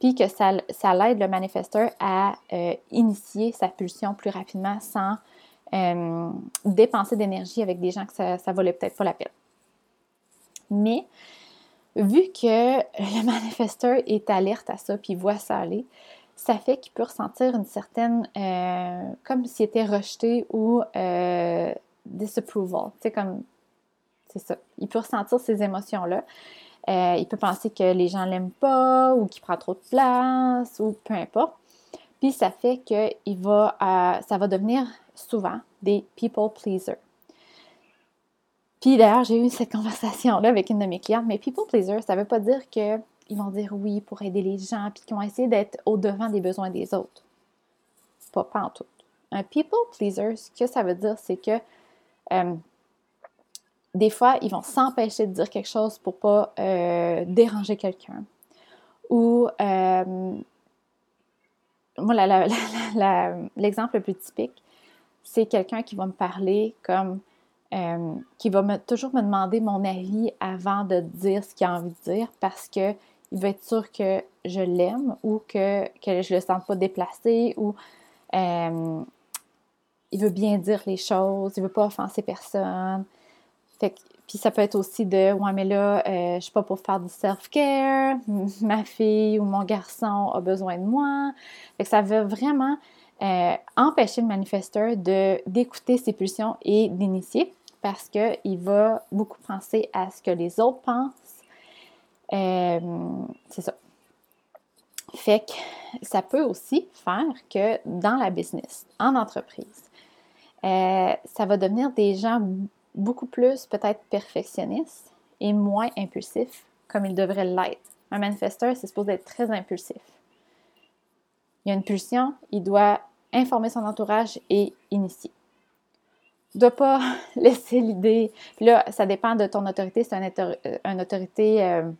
Speaker 1: puis que ça, ça l'aide le manifesteur à euh, initier sa pulsion plus rapidement sans euh, dépenser d'énergie avec des gens que ça, ça valait peut-être pas la peine. Mais vu que le manifesteur est alerte à ça puis voit ça aller, ça fait qu'il peut ressentir une certaine, euh, comme s'il était rejeté ou euh, disapproval. C'est comme, c'est ça. Il peut ressentir ces émotions-là. il peut penser que les gens l'aiment pas ou qu'il prend trop de place ou peu importe. Puis ça fait que il va, ça va devenir souvent des people pleasers. Puis d'ailleurs, j'ai eu cette conversation-là avec une de mes clientes, mais people pleasers, ça ne veut pas dire qu'ils vont dire oui pour aider les gens, puis qu'ils vont essayer d'être au-devant des besoins des autres. Pas, pas en tout. Un people pleaser, ce que ça veut dire, c'est que euh, des fois, ils vont s'empêcher de dire quelque chose pour pas euh, déranger quelqu'un. Ou, euh, moi, l'exemple le plus typique, c'est quelqu'un qui va me parler comme euh, qui va me, toujours me demander mon avis avant de dire ce qu'il a envie de dire parce que il veut être sûr que je l'aime ou que, que je le sente pas déplacé ou euh, il veut bien dire les choses, il veut pas offenser personne. Fait puis ça peut être aussi de ouais mais là euh, je suis pas pour faire du self-care, ma fille ou mon garçon a besoin de moi. Fait que ça veut vraiment euh, empêcher le manifesteur d'écouter ses pulsions et d'initier parce qu'il va beaucoup penser à ce que les autres pensent. Euh, c'est ça. Fait que ça peut aussi faire que dans la business, en entreprise, euh, ça va devenir des gens beaucoup plus peut-être perfectionnistes et moins impulsifs comme ils devraient l'être. Un manifesteur, c'est supposé être très impulsif. Il y a une pulsion, il doit informer son entourage et initier. Ne pas laisser l'idée. Puis là, ça dépend de ton autorité. C'est une, autorité euh,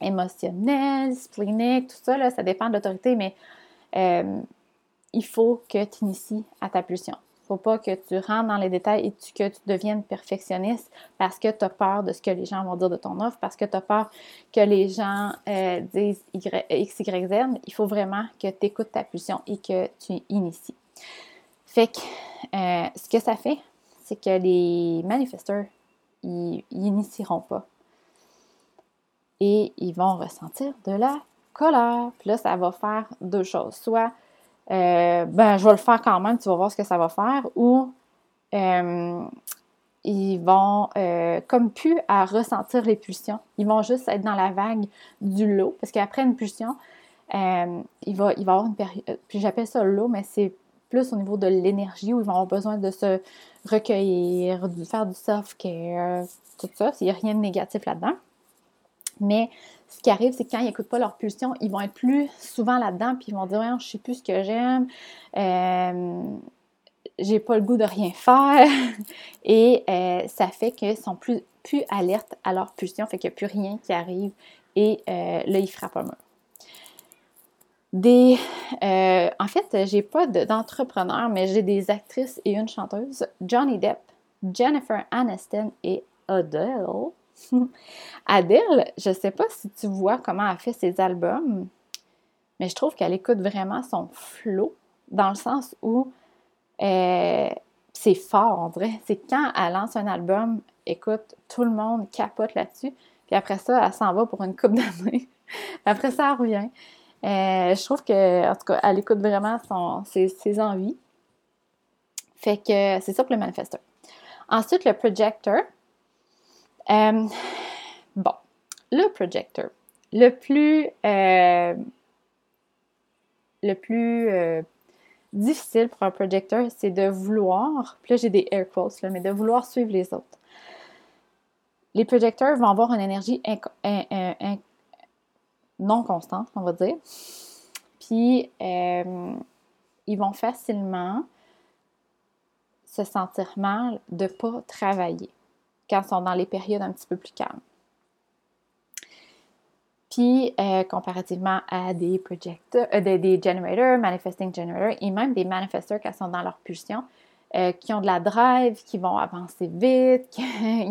Speaker 1: émotionnelle, disciplinaire, tout ça. ça dépend de l'autorité, mais euh, il faut que tu inities à ta pulsion. Faut pas que tu rentres dans les détails et que tu deviennes perfectionniste parce que tu as peur de ce que les gens vont dire de ton offre, parce que tu as peur que les gens euh, disent X, Y, Z. Il faut vraiment que tu écoutes ta pulsion et que tu inities. Fait que euh, ce que ça fait, c'est que les manifesteurs, ils, ils initieront pas. Et ils vont ressentir de la colère. Puis là, ça va faire deux choses. Soit euh, ben, je vais le faire quand même, tu vas voir ce que ça va faire, ou euh, ils vont euh, comme plus à ressentir les pulsions. Ils vont juste être dans la vague du lot, parce qu'après une pulsion, il, va, il va avoir une période, puis j'appelle ça l'eau, mais c'est plus au niveau de l'énergie où ils vont avoir besoin de se recueillir, de faire du self-care, tout ça. Il n'y a rien de négatif là-dedans. Mais ce qui arrive, c'est que quand ils n'écoutent pas leur pulsion, ils vont être plus souvent là-dedans, puis ils vont dire Je ne sais plus ce que j'aime, euh, j'ai pas le goût de rien faire. et euh, ça fait qu'ils sont plus, plus alertes à leur pulsion, fait qu'il n'y a plus rien qui arrive. Et euh, là, ils frappent un mur. Des, en fait, j'ai pas d'entrepreneurs, mais j'ai des actrices et une chanteuse, Johnny Depp, Jennifer Aniston et Adele Adèle, je ne sais pas si tu vois comment elle fait ses albums, mais je trouve qu'elle écoute vraiment son flow, dans le sens où euh, c'est fort, on dirait. C'est quand elle lance un album, écoute, tout le monde capote là-dessus, puis après ça, elle s'en va pour une coupe d'années. après ça, elle revient. Euh, je trouve que, en tout cas, elle écoute vraiment ses, envies. Fait que c'est ça pour le manifesteur. Ensuite, le projector. Euh, bon, le projector. Le plus, euh, le plus euh, difficile pour un projecteur, c'est de vouloir, puis là j'ai des air quotes, là, mais de vouloir suivre les autres. Les projecteurs vont avoir une énergie non constante, on va dire. Puis, ils vont facilement se sentir mal de ne pas travailler quand ils sont dans les périodes un petit peu plus calmes. Puis, euh, comparativement à des projecteurs, euh, des, generators, manifesting generators, et même des manifestors qui sont dans leur pulsion, euh, qui ont de la drive, qui vont avancer vite, qui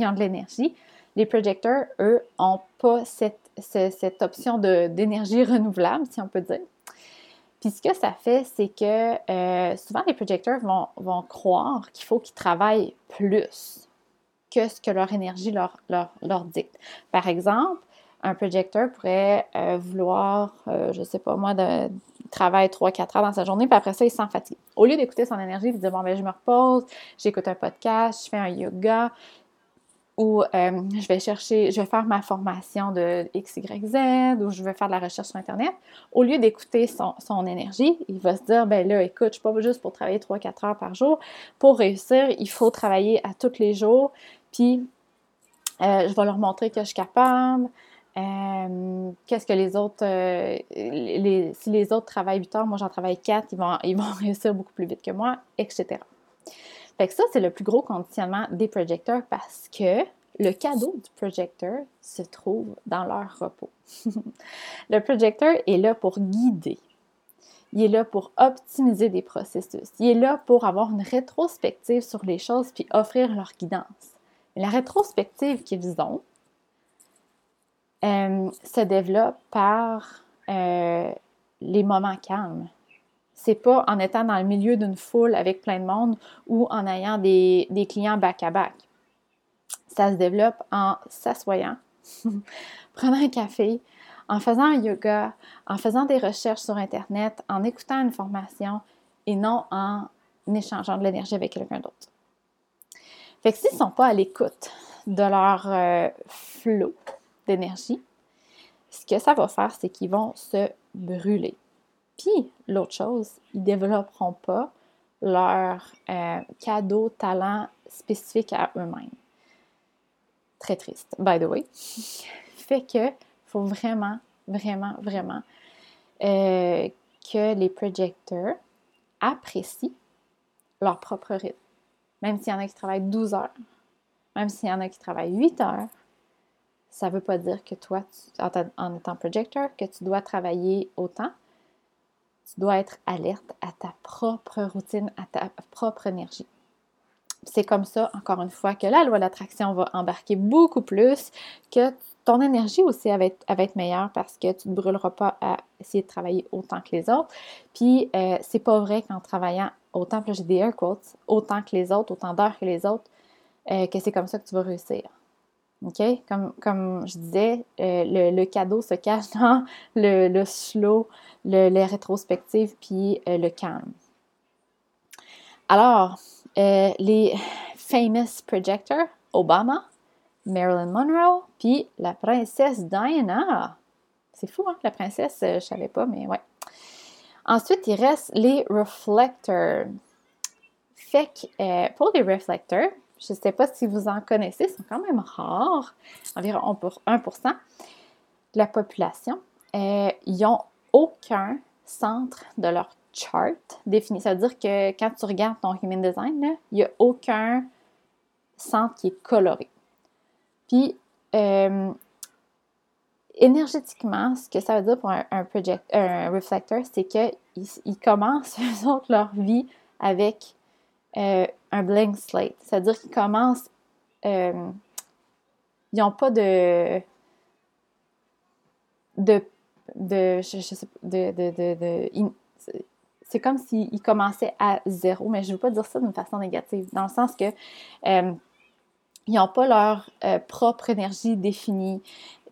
Speaker 1: ont de l'énergie, les projecteurs, eux, n'ont pas cette, option d'énergie renouvelable, si on peut dire. Puis ce que ça fait, c'est que souvent les projecteurs vont, vont croire qu'il faut qu'ils travaillent plus que ce que leur énergie leur, leur, dicte. Par exemple, un projecteur pourrait euh, vouloir, euh, je ne sais pas moi, de travailler 3-4 heures dans sa journée, puis après ça, il se sent fatigué. Au lieu d'écouter son énergie, il dit Bon, ben, je me repose, j'écoute un podcast, je fais un yoga, ou euh, je vais chercher, je vais faire ma formation de X, Y, Z, ou je vais faire de la recherche sur Internet. Au lieu d'écouter son, son, énergie, il va se dire, ben là, écoute, je ne suis pas juste pour travailler 3-4 heures par jour. Pour réussir, il faut travailler à tous les jours, puis, euh, je vais leur montrer que je suis capable. Euh, qu'est-ce que les autres, euh, si les autres travaillent 8 heures, moi j'en travaille 4, ils vont, ils vont réussir beaucoup plus vite que moi, etc. Fait que ça, c'est le plus gros conditionnement des projecteurs parce que le cadeau du projecteur se trouve dans leur repos. le projecteur est là pour guider. Il est là pour optimiser des processus. Il est là pour avoir une rétrospective sur les choses puis offrir leur guidance. La rétrospective qu'ils ont euh, se développe par euh, les moments calmes. C'est pas en étant dans le milieu d'une foule avec plein de monde ou en ayant des, clients back-à-back. Ça se développe en s'assoyant, prenant un café, en faisant un yoga, en faisant des recherches sur Internet, en écoutant une formation et non en échangeant de l'énergie avec quelqu'un d'autre. Fait que s'ils ne sont pas à l'écoute de leur euh, flot d'énergie, ce que ça va faire, c'est qu'ils vont se brûler. Puis, l'autre chose, ils ne développeront pas leur euh, cadeau, talent spécifique à eux-mêmes. Très triste, by the way. fait que faut vraiment, vraiment, vraiment euh, que les projecteurs apprécient leur propre rythme même s'il y en a qui travaillent 12 heures, même s'il y en a qui travaillent 8 heures, ça ne veut pas dire que toi, en, étant projecteur, que tu dois travailler autant. tu dois être alerte à ta propre routine, à ta propre énergie. C'est comme ça, encore une fois, que la loi de l'attraction va embarquer beaucoup plus, que ton énergie aussi va être, meilleure parce que tu ne brûleras pas à essayer de travailler autant que les autres. Puis, euh, c'est pas vrai qu'en travaillant autant, que j'ai des air quotes, autant que les autres, autant d'heures que les autres, euh, que c'est comme ça que tu vas réussir. OK? Comme, comme je disais, euh, le, cadeau se cache dans le, slow, le, les rétrospectives, puis euh, le calme. Alors, les famous projectors, Obama, Marilyn Monroe, puis la princesse Diana. C'est fou, hein? La princesse, je savais pas, mais ouais. Ensuite, il reste les reflectors. Fait que pour les reflectors, je ne sais pas si vous en connaissez, ils sont quand même rares, environ 1% de la population. Euh, ils n'ont aucun centre de leur chart défini. Ça veut dire que quand tu regardes ton Human Design, il n'y a aucun centre qui est coloré. Puis, euh, énergétiquement, ce que ça veut dire pour un, project, un reflector, c'est qu'ils commencent, leur vie avec euh, un blank slate. C'est-à-dire qu'ils commencent. Euh, ils n'ont pas de. de, de, c'est comme s'ils commençaient à zéro, mais je ne veux pas dire ça d'une façon négative, dans le sens que euh, ils n'ont pas leur propre énergie définie.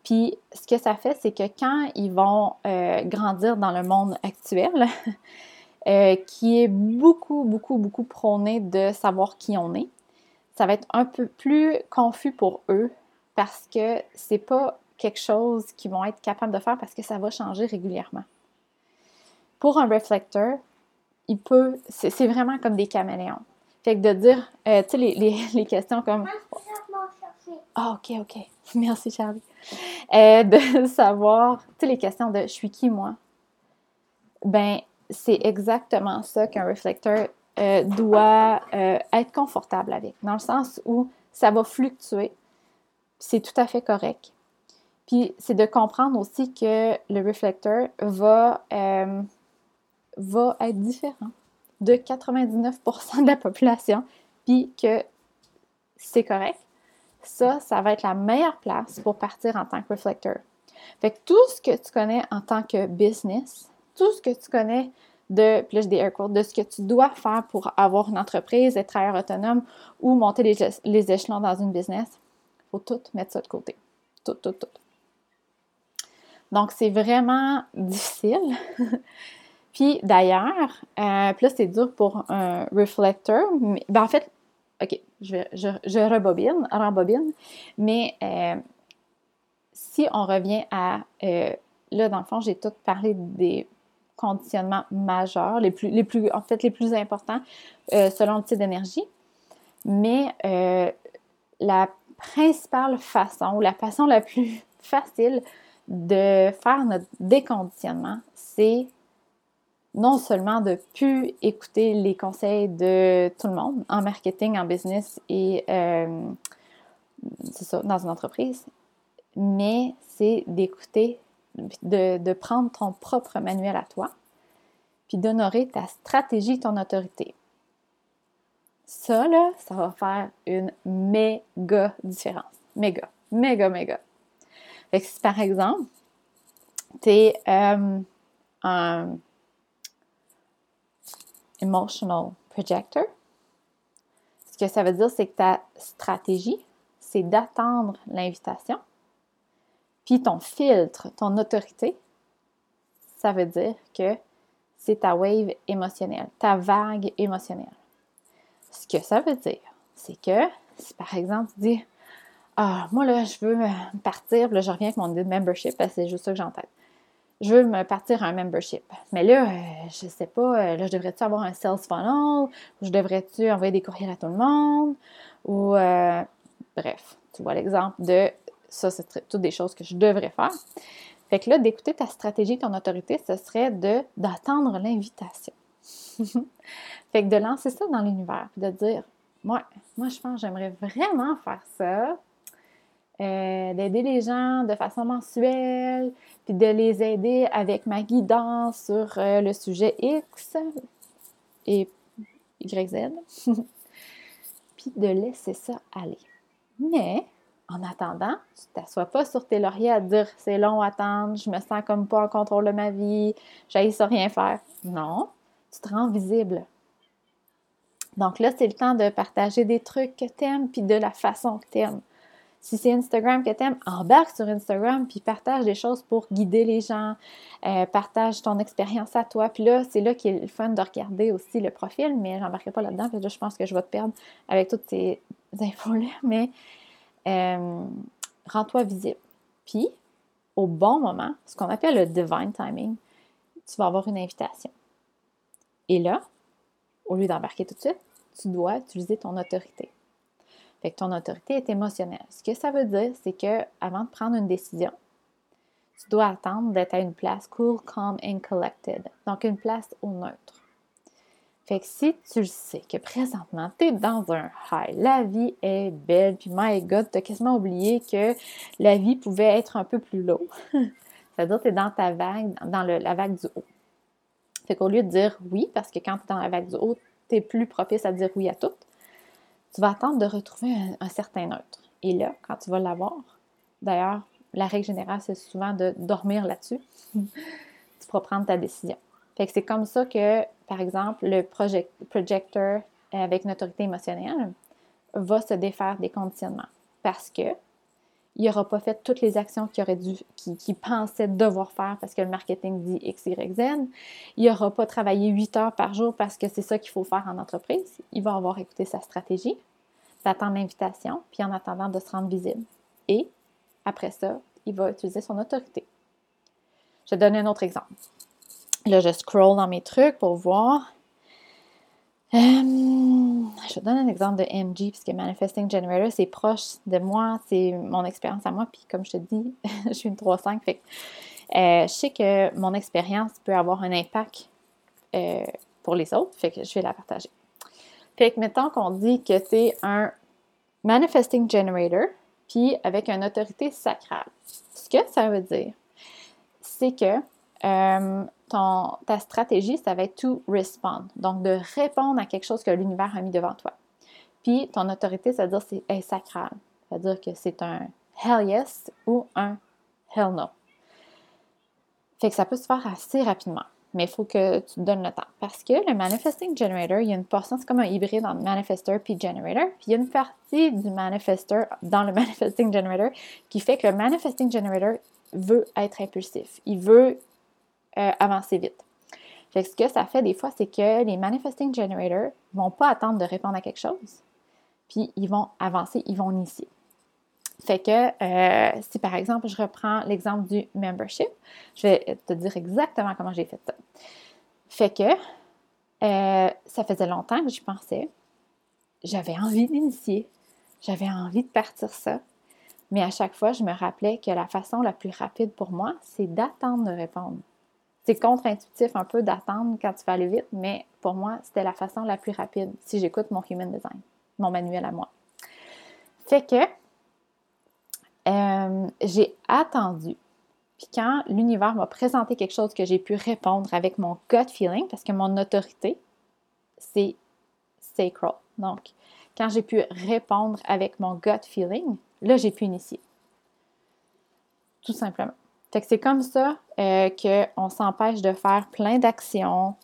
Speaker 1: Puis ce que ça fait, c'est que quand ils vont grandir dans le monde actuel, Euh, qui est beaucoup, beaucoup, beaucoup prôné de savoir qui on est. Ça va être un peu plus confus pour eux parce que c'est pas quelque chose qu'ils vont être capables de faire parce que ça va changer régulièrement. Pour un réflecteur, il peut, c'est vraiment comme des caméléons. Fait que de dire, euh, tu sais, les, questions comme. Ah, ok, ok. Merci, Charlie. Euh, de savoir, sais, les questions de je suis qui, moi? Ben, c'est exactement ça qu'un réflecteur euh, doit euh, être confortable avec, dans le sens où ça va fluctuer. C'est tout à fait correct. Puis c'est de comprendre aussi que le réflecteur va, va être différent de 99% de la population, puis que c'est correct. Ça, ça va être la meilleure place pour partir en tant que réflecteur. Fait que tout ce que tu connais en tant que business, tout ce que tu connais de, puis air de ce que tu dois faire pour avoir une entreprise, être travailleur autonome ou monter les, échelons dans une business, il faut tout mettre ça de côté. Tout, tout, tout. Donc, c'est vraiment difficile. puis d'ailleurs, euh, là, c'est dur pour un reflector. Mais, ben, en fait, OK, je, rebobine, rembobine. Mais euh, si on revient à. Euh, là, dans le fond, j'ai tout parlé des conditionnements majeurs, les plus, les plus, en fait, les plus importants euh, selon le type d'énergie. Mais euh, la principale façon, ou la façon la plus facile de faire notre déconditionnement, c'est non seulement de plus écouter les conseils de tout le monde en marketing, en business et euh, ça, dans une entreprise, mais c'est d'écouter de, prendre ton propre manuel à toi, puis d'honorer ta stratégie, ton autorité. Ça, là, ça va faire une méga différence. Méga, méga, méga. Fait que si par exemple, tu es euh, un emotional projector, ce que ça veut dire, c'est que ta stratégie, c'est d'attendre l'invitation puis ton filtre, ton autorité, ça veut dire que c'est ta wave émotionnelle, ta vague émotionnelle. Ce que ça veut dire, c'est que si par exemple tu dis Ah, moi là, je veux partir, là, je reviens avec mon membership, c'est juste ça que j'ai en tête. Je veux me partir un membership. Mais là, je euh, je sais pas, euh, là, je devrais-tu avoir un sales funnel? Ou je devrais-tu envoyer des courriels à tout le monde? Ou, euh, bref, tu vois l'exemple de ça, c'est toutes des choses que je devrais faire. Fait que là, d'écouter ta stratégie, ton autorité, ce serait de, d'attendre l'invitation. fait que de lancer ça dans l'univers, de dire, moi, moi, je pense j'aimerais vraiment faire ça. Euh, d'aider les gens de façon mensuelle, puis de les aider avec ma guidance sur euh, le sujet X et YZ, puis de laisser ça aller. Mais en attendant, tu t'assois pas sur tes lauriers à dire c'est long à attendre, je me sens comme pas en contrôle de ma vie, j'aille ça rien faire. Non, tu te rends visible. Donc là, c'est le temps de partager des trucs que tu aimes, puis de la façon que tu aimes. Si c'est Instagram que tu aimes, embarque sur Instagram, puis partage des choses pour guider les gens, euh, partage ton expérience à toi. Puis là, c'est là qu'il est le fun de regarder aussi le profil, mais j'embarquerai pas là-dedans, parce que je pense que je vais te perdre avec toutes ces infos-là. Mais euh, rends-toi visible. Puis, au bon moment, ce qu'on appelle le divine timing, tu vas avoir une invitation. Et là, au lieu d'embarquer tout de suite, tu dois utiliser ton autorité. Fait que ton autorité est émotionnelle. Ce que ça veut dire, c'est que avant de prendre une décision, tu dois attendre d'être à une place cool, calm and collected. Donc une place au neutre. Fait que si tu le sais que présentement, tu es dans un high, la vie est belle, puis my God, tu as quasiment oublié que la vie pouvait être un peu plus low. C'est-à-dire tu es dans ta vague, dans la vague du haut. Fait qu'au lieu de dire oui, parce que quand tu es dans la vague du haut, tu es plus propice à dire oui à tout, tu vas attendre de retrouver un, certain neutre. Et là, quand tu vas l'avoir, d'ailleurs, la règle générale, c'est souvent de dormir là-dessus. tu pourras prendre ta décision. Fait que c'est comme ça que, par exemple, le projecteur avec une autorité émotionnelle va se défaire des conditionnements. Parce que il n'aura pas fait toutes les actions qu'il aurait dû, qu'il pensait devoir faire parce que le marketing dit X, Y, Z. Il n'aura pas travaillé 8 heures par jour parce que c'est ça qu'il faut faire en entreprise. Il va avoir écouté sa stratégie, d'attendre l'invitation, puis en attendant de se rendre visible. Et après ça, il va utiliser son autorité. Je vais donner un autre exemple. Là, je scroll dans mes trucs pour voir. Euh, je donne un exemple de MG, puisque Manifesting Generator, c'est proche de moi, c'est mon expérience à moi, puis comme je te dis, je suis une 3-5, fait euh, je sais que mon expérience peut avoir un impact euh, pour les autres, fait que je vais la partager. Fait que mettons qu'on dit que es un Manifesting Generator, puis avec une autorité sacrale. Ce que ça veut dire, c'est que ta stratégie, ça va être to respond. Donc, de répondre à quelque chose que l'univers a mis devant toi. Puis, ton autorité, ça veut dire c'est est sacral. Ça veut dire que c'est un hell yes ou un hell no. Fait que ça peut se faire assez rapidement. Mais il faut que tu te donnes le temps. Parce que le Manifesting Generator, il y a une portion, c'est comme un hybride entre Manifester puis Generator. Puis il y a une partie du Manifester dans le Manifesting Generator qui fait que le Manifesting Generator veut être impulsif. Il veut euh, avancer vite. Ce que ça fait des fois, c'est que les manifesting generators vont pas attendre de répondre à quelque chose, puis ils vont avancer, ils vont initier. Fait que euh, si par exemple, je reprends l'exemple du membership, je vais te dire exactement comment j'ai fait ça. Fait que euh, ça faisait longtemps que j'y pensais. J'avais envie d'initier. J'avais envie de partir ça. Mais à chaque fois, je me rappelais que la façon la plus rapide pour moi, c'est d'attendre de répondre. C'est contre-intuitif un peu d'attendre quand tu vas aller vite, mais pour moi, c'était la façon la plus rapide si j'écoute mon human design, mon manuel à moi. Fait que euh, j'ai attendu. Puis quand l'univers m'a présenté quelque chose que j'ai pu répondre avec mon gut feeling, parce que mon autorité, c'est sacral. Donc, quand j'ai pu répondre avec mon gut feeling, là, j'ai pu initier. Tout simplement. Fait que c'est comme ça euh, qu'on s'empêche de faire plein d'actions,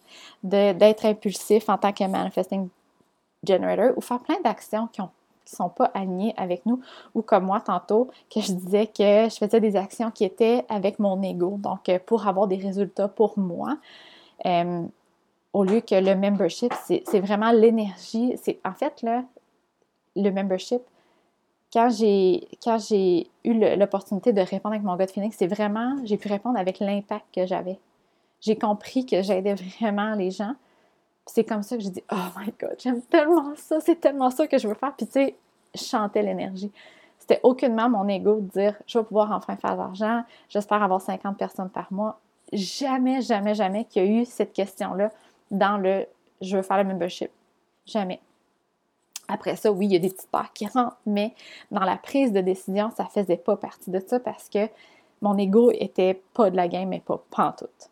Speaker 1: d'être impulsif en tant que manifesting generator ou faire plein d'actions qui ne sont pas alignées avec nous ou comme moi tantôt que je disais que je faisais des actions qui étaient avec mon ego, donc euh, pour avoir des résultats pour moi. Euh, au lieu que le membership, c'est vraiment l'énergie. C'est En fait, là, le membership, quand j'ai quand j'ai eu l'opportunité de répondre avec mon gut feeling, c'est vraiment, j'ai pu répondre avec l'impact que j'avais. J'ai compris que j'aidais vraiment les gens. C'est comme ça que j'ai dit Oh my God, j'aime tellement ça, c'est tellement ça que je veux faire. Puis tu sais, je chantais l'énergie. C'était aucunement mon ego de dire Je vais pouvoir enfin faire de l'argent, j'espère avoir 50 personnes par mois. Jamais, jamais, jamais qu'il y a eu cette question-là dans le Je veux faire le membership. Jamais. Après ça, oui, il y a des petites parts qui rentrent, mais dans la prise de décision, ça faisait pas partie de ça parce que mon ego était pas de la game, mais pas pantoute.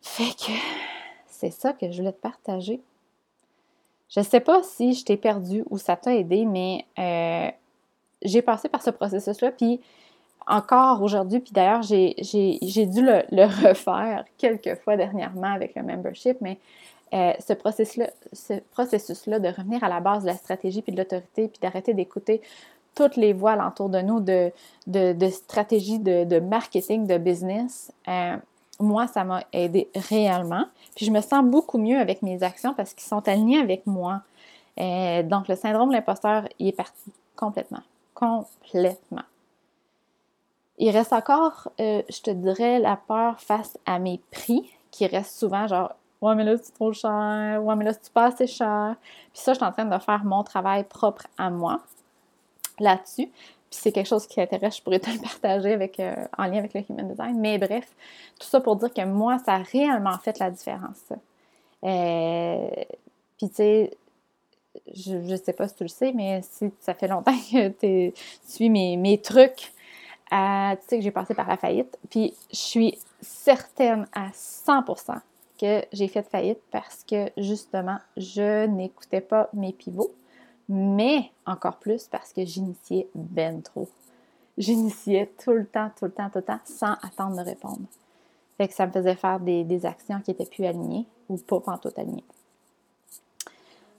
Speaker 1: Fait que c'est ça que je voulais te partager. Je sais pas si je t'ai perdu ou ça t'a aidé, mais euh, j'ai passé par ce processus-là, puis encore aujourd'hui, puis d'ailleurs, j'ai dû le, refaire quelques fois dernièrement avec le membership, mais euh, ce processus-là ce processus de revenir à la base de la stratégie puis de l'autorité, puis d'arrêter d'écouter toutes les voix alentour de nous de, stratégie de, marketing, de business, euh, moi, ça m'a aidé réellement. Puis je me sens beaucoup mieux avec mes actions parce qu'ils sont alignés avec moi. Euh, donc, le syndrome de l'imposteur, il est parti complètement. Complètement. Il reste encore, je te dirais, la peur face à mes prix, qui reste souvent genre Ouais, mais là, c'est trop cher. Ouais, mais là, c'est pas assez cher. Puis ça, je suis en train de faire mon travail propre à moi là-dessus. Puis c'est quelque chose qui t'intéresse, je pourrais te le partager avec, euh, en lien avec le Human Design. Mais bref, tout ça pour dire que moi, ça a réellement fait la différence. Euh, puis tu sais, je ne sais pas si tu le sais, mais si ça fait longtemps que tu suis mes, trucs, euh, tu sais que j'ai passé par la faillite. Puis je suis certaine à 100% que j'ai fait faillite parce que justement, je n'écoutais pas mes pivots mais encore plus parce que j'initiais ben trop. J'initiais tout le temps, tout le temps, tout le temps, sans attendre de répondre. Fait que ça me faisait faire des, actions qui étaient plus alignées ou pas tout alignées.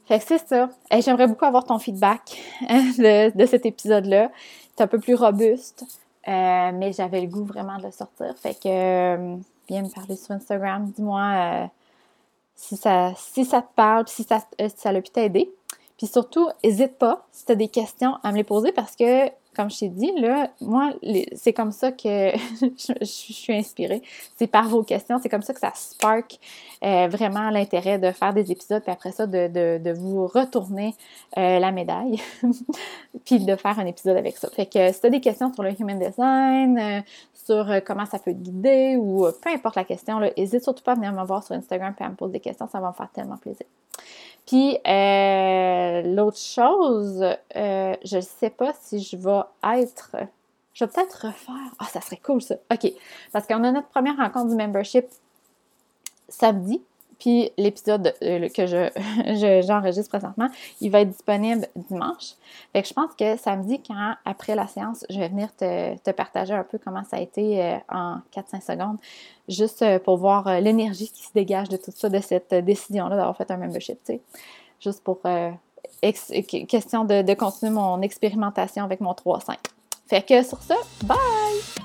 Speaker 1: Fait que c'est ça. Et j'aimerais beaucoup avoir ton feedback hein, de, cet épisode-là. C'est un peu plus robuste, euh, mais j'avais le goût vraiment de le sortir. Fait que euh, viens me parler sur Instagram. Dis-moi euh, si, ça, si ça te parle, si ça, si ça a pu t'aider. Puis surtout, n'hésite pas, si tu as des questions, à me les poser parce que, comme je t'ai dit, là, moi, c'est comme ça que je, suis inspirée. C'est par vos questions, c'est comme ça que ça spark euh, vraiment l'intérêt de faire des épisodes, puis après ça, de, vous retourner euh, la médaille, puis de faire un épisode avec ça. Fait que si tu as des questions sur le Human Design, euh, sur comment ça peut te guider, ou peu importe la question, n'hésite surtout pas à venir me voir sur Instagram et à me poser des questions, ça va me faire tellement plaisir. Puis euh, l'autre chose, euh, je ne sais pas si je vais être. Je vais peut-être refaire. Ah, ça serait cool ça. OK. Parce qu'on a notre première rencontre du membership samedi. Puis l'épisode euh, que je, j'enregistre présentement, il va être disponible dimanche. Fait que je pense que samedi, quand après la séance, je vais venir te, partager un peu comment ça a été euh, en 4-5 secondes, juste euh, pour voir l'énergie qui se dégage de tout ça, de cette décision-là d'avoir fait un membership, tu sais. Juste pour question de, de continuer mon expérimentation avec mon 3-5. Fait que sur ça, bye!